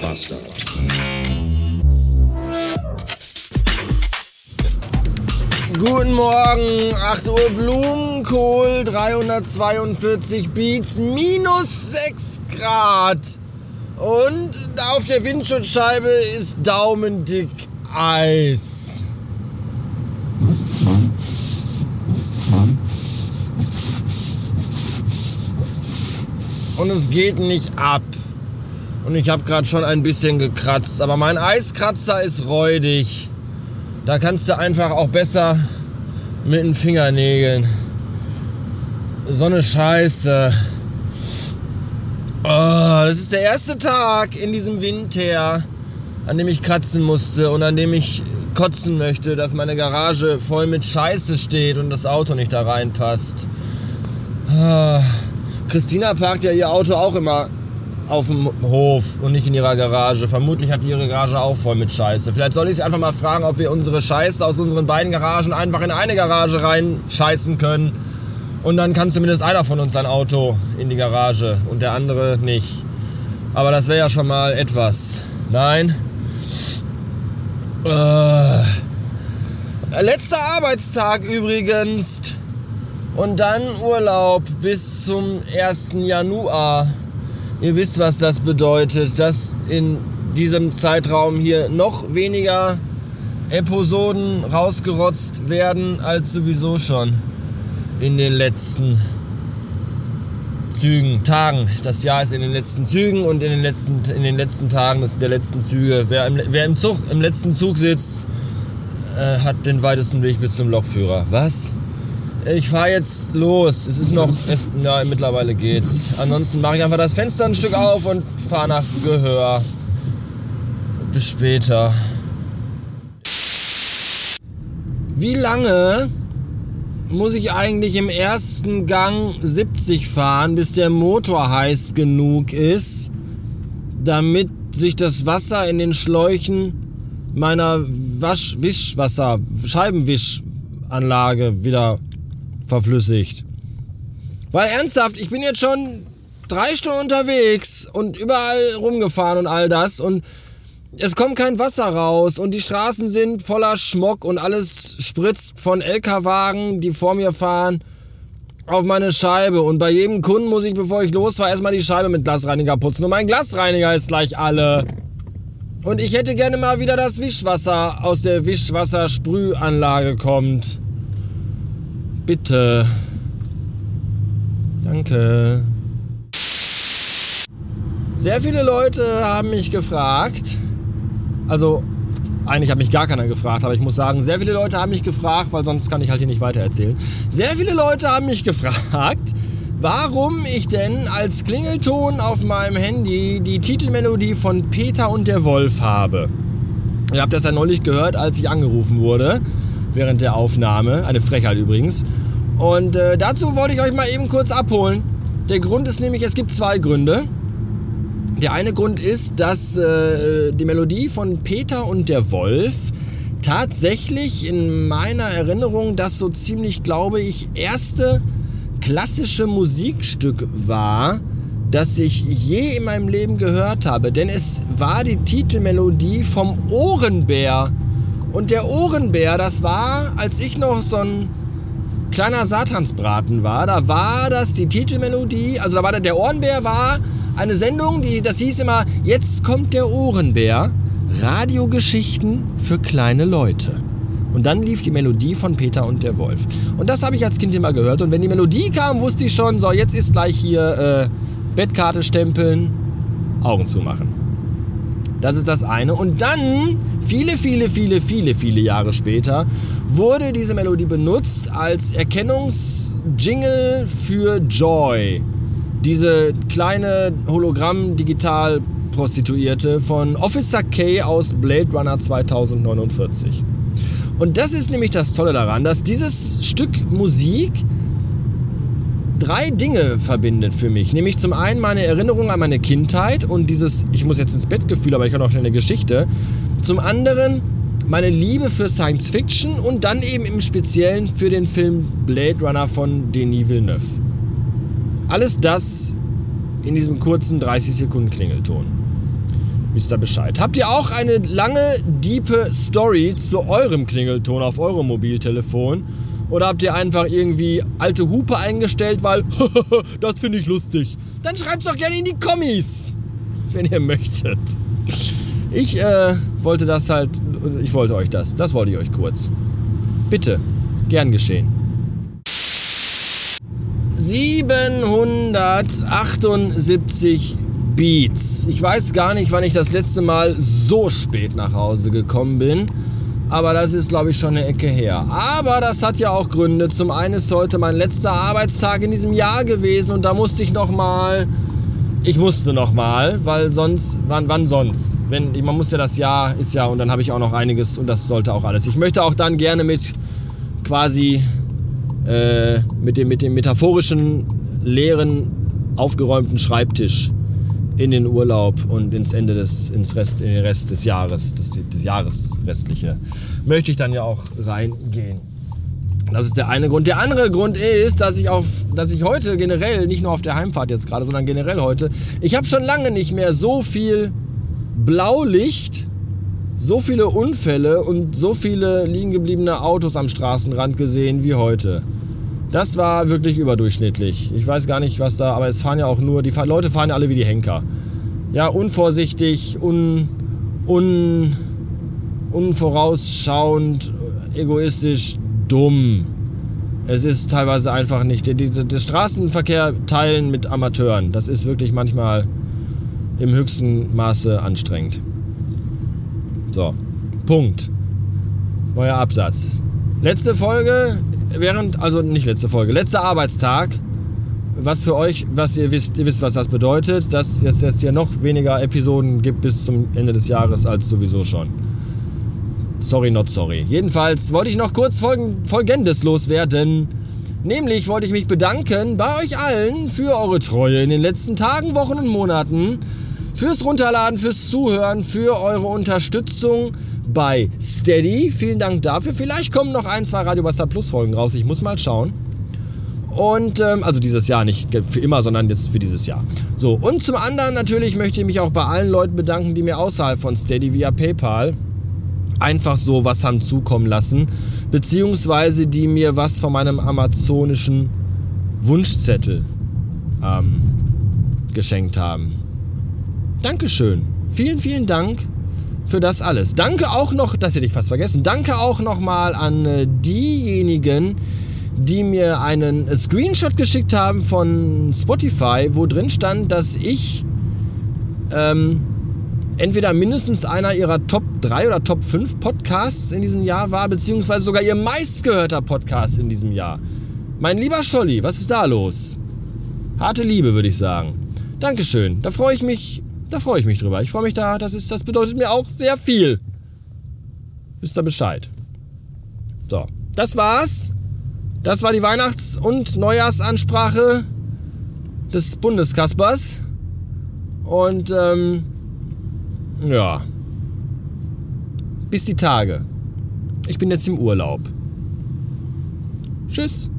Bastard. Guten Morgen, 8 Uhr Blumenkohl, 342 Beats, minus 6 Grad. Und auf der Windschutzscheibe ist daumendick Eis. Und es geht nicht ab. Und ich habe gerade schon ein bisschen gekratzt. Aber mein Eiskratzer ist räudig. Da kannst du einfach auch besser mit den Fingernägeln. So eine Scheiße. Oh, das ist der erste Tag in diesem Winter, an dem ich kratzen musste und an dem ich kotzen möchte, dass meine Garage voll mit Scheiße steht und das Auto nicht da reinpasst. Ah. Christina parkt ja ihr Auto auch immer auf dem Hof und nicht in ihrer Garage. Vermutlich hat ihre Garage auch voll mit Scheiße. Vielleicht soll ich sie einfach mal fragen, ob wir unsere Scheiße aus unseren beiden Garagen einfach in eine Garage reinscheißen können. Und dann kann zumindest einer von uns sein Auto in die Garage und der andere nicht. Aber das wäre ja schon mal etwas. Nein. Äh. Letzter Arbeitstag übrigens. Und dann Urlaub bis zum 1. Januar. Ihr wisst, was das bedeutet, dass in diesem Zeitraum hier noch weniger Episoden rausgerotzt werden als sowieso schon in den letzten Zügen, Tagen. Das Jahr ist in den letzten Zügen und in den letzten, in den letzten Tagen der letzten Züge. Wer im, wer im Zug, im letzten Zug sitzt, äh, hat den weitesten Weg bis zum Lokführer. Was? Ich fahre jetzt los. Es ist noch, es, na, mittlerweile geht's. Ansonsten mache ich einfach das Fenster ein Stück auf und fahre nach Gehör. Bis später. Wie lange muss ich eigentlich im ersten Gang 70 fahren, bis der Motor heiß genug ist, damit sich das Wasser in den Schläuchen meiner Wasch Wischwasser Scheibenwischanlage wieder verflüssigt. Weil ernsthaft, ich bin jetzt schon drei Stunden unterwegs und überall rumgefahren und all das und es kommt kein Wasser raus und die Straßen sind voller Schmock und alles spritzt von LKW-Wagen, die vor mir fahren, auf meine Scheibe. Und bei jedem Kunden muss ich, bevor ich losfahre, erstmal die Scheibe mit Glasreiniger putzen. Und mein Glasreiniger ist gleich alle. Und ich hätte gerne mal wieder das Wischwasser aus der Wischwassersprühanlage kommt. Bitte. Danke. Sehr viele Leute haben mich gefragt, also eigentlich hat mich gar keiner gefragt, aber ich muss sagen, sehr viele Leute haben mich gefragt, weil sonst kann ich halt hier nicht weiter erzählen. Sehr viele Leute haben mich gefragt, warum ich denn als Klingelton auf meinem Handy die Titelmelodie von Peter und der Wolf habe. Ihr habt das ja neulich gehört, als ich angerufen wurde während der Aufnahme. Eine Frechheit übrigens. Und äh, dazu wollte ich euch mal eben kurz abholen. Der Grund ist nämlich, es gibt zwei Gründe. Der eine Grund ist, dass äh, die Melodie von Peter und der Wolf tatsächlich in meiner Erinnerung das so ziemlich, glaube ich, erste klassische Musikstück war, das ich je in meinem Leben gehört habe. Denn es war die Titelmelodie vom Ohrenbär. Und der Ohrenbär, das war, als ich noch so ein kleiner Satansbraten war, da war das die Titelmelodie, also da war der, der Ohrenbär war eine Sendung, die, das hieß immer, jetzt kommt der Ohrenbär, Radiogeschichten für kleine Leute. Und dann lief die Melodie von Peter und der Wolf. Und das habe ich als Kind immer gehört. Und wenn die Melodie kam, wusste ich schon, so, jetzt ist gleich hier äh, Bettkarte stempeln, Augen zumachen. Das ist das eine. Und dann, viele, viele, viele, viele, viele Jahre später, wurde diese Melodie benutzt als Erkennungsjingle für Joy. Diese kleine Hologramm-Digital-Prostituierte von Officer K aus Blade Runner 2049. Und das ist nämlich das Tolle daran, dass dieses Stück Musik drei Dinge verbindet für mich. Nämlich zum einen meine Erinnerung an meine Kindheit und dieses, ich muss jetzt ins Bett Gefühl, aber ich habe auch schnell eine Geschichte. Zum anderen meine Liebe für Science Fiction und dann eben im Speziellen für den Film Blade Runner von Denis Villeneuve. Alles das in diesem kurzen 30 Sekunden Klingelton. Wisst ihr Bescheid. Habt ihr auch eine lange, diepe Story zu eurem Klingelton auf eurem Mobiltelefon? Oder habt ihr einfach irgendwie alte Hupe eingestellt, weil das finde ich lustig? Dann schreibt es doch gerne in die Kommis, wenn ihr möchtet. Ich äh, wollte das halt, ich wollte euch das, das wollte ich euch kurz. Bitte, gern geschehen. 778 Beats. Ich weiß gar nicht, wann ich das letzte Mal so spät nach Hause gekommen bin. Aber das ist, glaube ich, schon eine Ecke her. Aber das hat ja auch Gründe. Zum einen ist heute mein letzter Arbeitstag in diesem Jahr gewesen und da musste ich noch mal ich musste noch mal, weil sonst, wann, wann sonst? Wenn, man muss ja das Jahr, ist ja, und dann habe ich auch noch einiges und das sollte auch alles. Ich möchte auch dann gerne mit quasi äh, mit, dem, mit dem metaphorischen, leeren, aufgeräumten Schreibtisch in den Urlaub und ins Ende des, ins Rest, in den Rest des Jahres, des, des Jahres restliche, möchte ich dann ja auch reingehen. Das ist der eine Grund. Der andere Grund ist, dass ich, auf, dass ich heute generell, nicht nur auf der Heimfahrt jetzt gerade, sondern generell heute, ich habe schon lange nicht mehr so viel Blaulicht, so viele Unfälle und so viele liegen gebliebene Autos am Straßenrand gesehen wie heute. Das war wirklich überdurchschnittlich. Ich weiß gar nicht, was da, aber es fahren ja auch nur, die Leute fahren ja alle wie die Henker. Ja, unvorsichtig, un, un, unvorausschauend, egoistisch, dumm. Es ist teilweise einfach nicht. Das Straßenverkehr teilen mit Amateuren, das ist wirklich manchmal im höchsten Maße anstrengend. So, Punkt. Neuer Absatz. Letzte Folge, während, also nicht letzte Folge, letzter Arbeitstag. Was für euch, was ihr wisst, ihr wisst, was das bedeutet, dass es jetzt hier noch weniger Episoden gibt bis zum Ende des Jahres als sowieso schon. Sorry, not sorry. Jedenfalls wollte ich noch kurz Folgendes loswerden. Nämlich wollte ich mich bedanken bei euch allen für eure Treue in den letzten Tagen, Wochen und Monaten. Fürs Runterladen, fürs Zuhören, für eure Unterstützung bei Steady. Vielen Dank dafür. Vielleicht kommen noch ein, zwei Radio Basta Plus Folgen raus. Ich muss mal schauen. Und ähm, also dieses Jahr nicht für immer, sondern jetzt für dieses Jahr. So, und zum anderen natürlich möchte ich mich auch bei allen Leuten bedanken, die mir außerhalb von Steady via PayPal einfach so was haben zukommen lassen, beziehungsweise die mir was von meinem amazonischen Wunschzettel ähm, geschenkt haben. Dankeschön. Vielen, vielen Dank für das alles. Danke auch noch, das hätte ich fast vergessen, danke auch nochmal an äh, diejenigen, die mir einen Screenshot geschickt haben von Spotify, wo drin stand, dass ich ähm, entweder mindestens einer ihrer Top 3 oder Top 5 Podcasts in diesem Jahr war, beziehungsweise sogar ihr meistgehörter Podcast in diesem Jahr. Mein lieber Scholli, was ist da los? Harte Liebe, würde ich sagen. Dankeschön. Da freue ich mich, da freue ich mich drüber. Ich freue mich da, das ist, das bedeutet mir auch sehr viel. Wisst ihr Bescheid? So, das war's. Das war die Weihnachts- und Neujahrsansprache des Bundeskaspers. Und ähm, ja. Bis die Tage. Ich bin jetzt im Urlaub. Tschüss.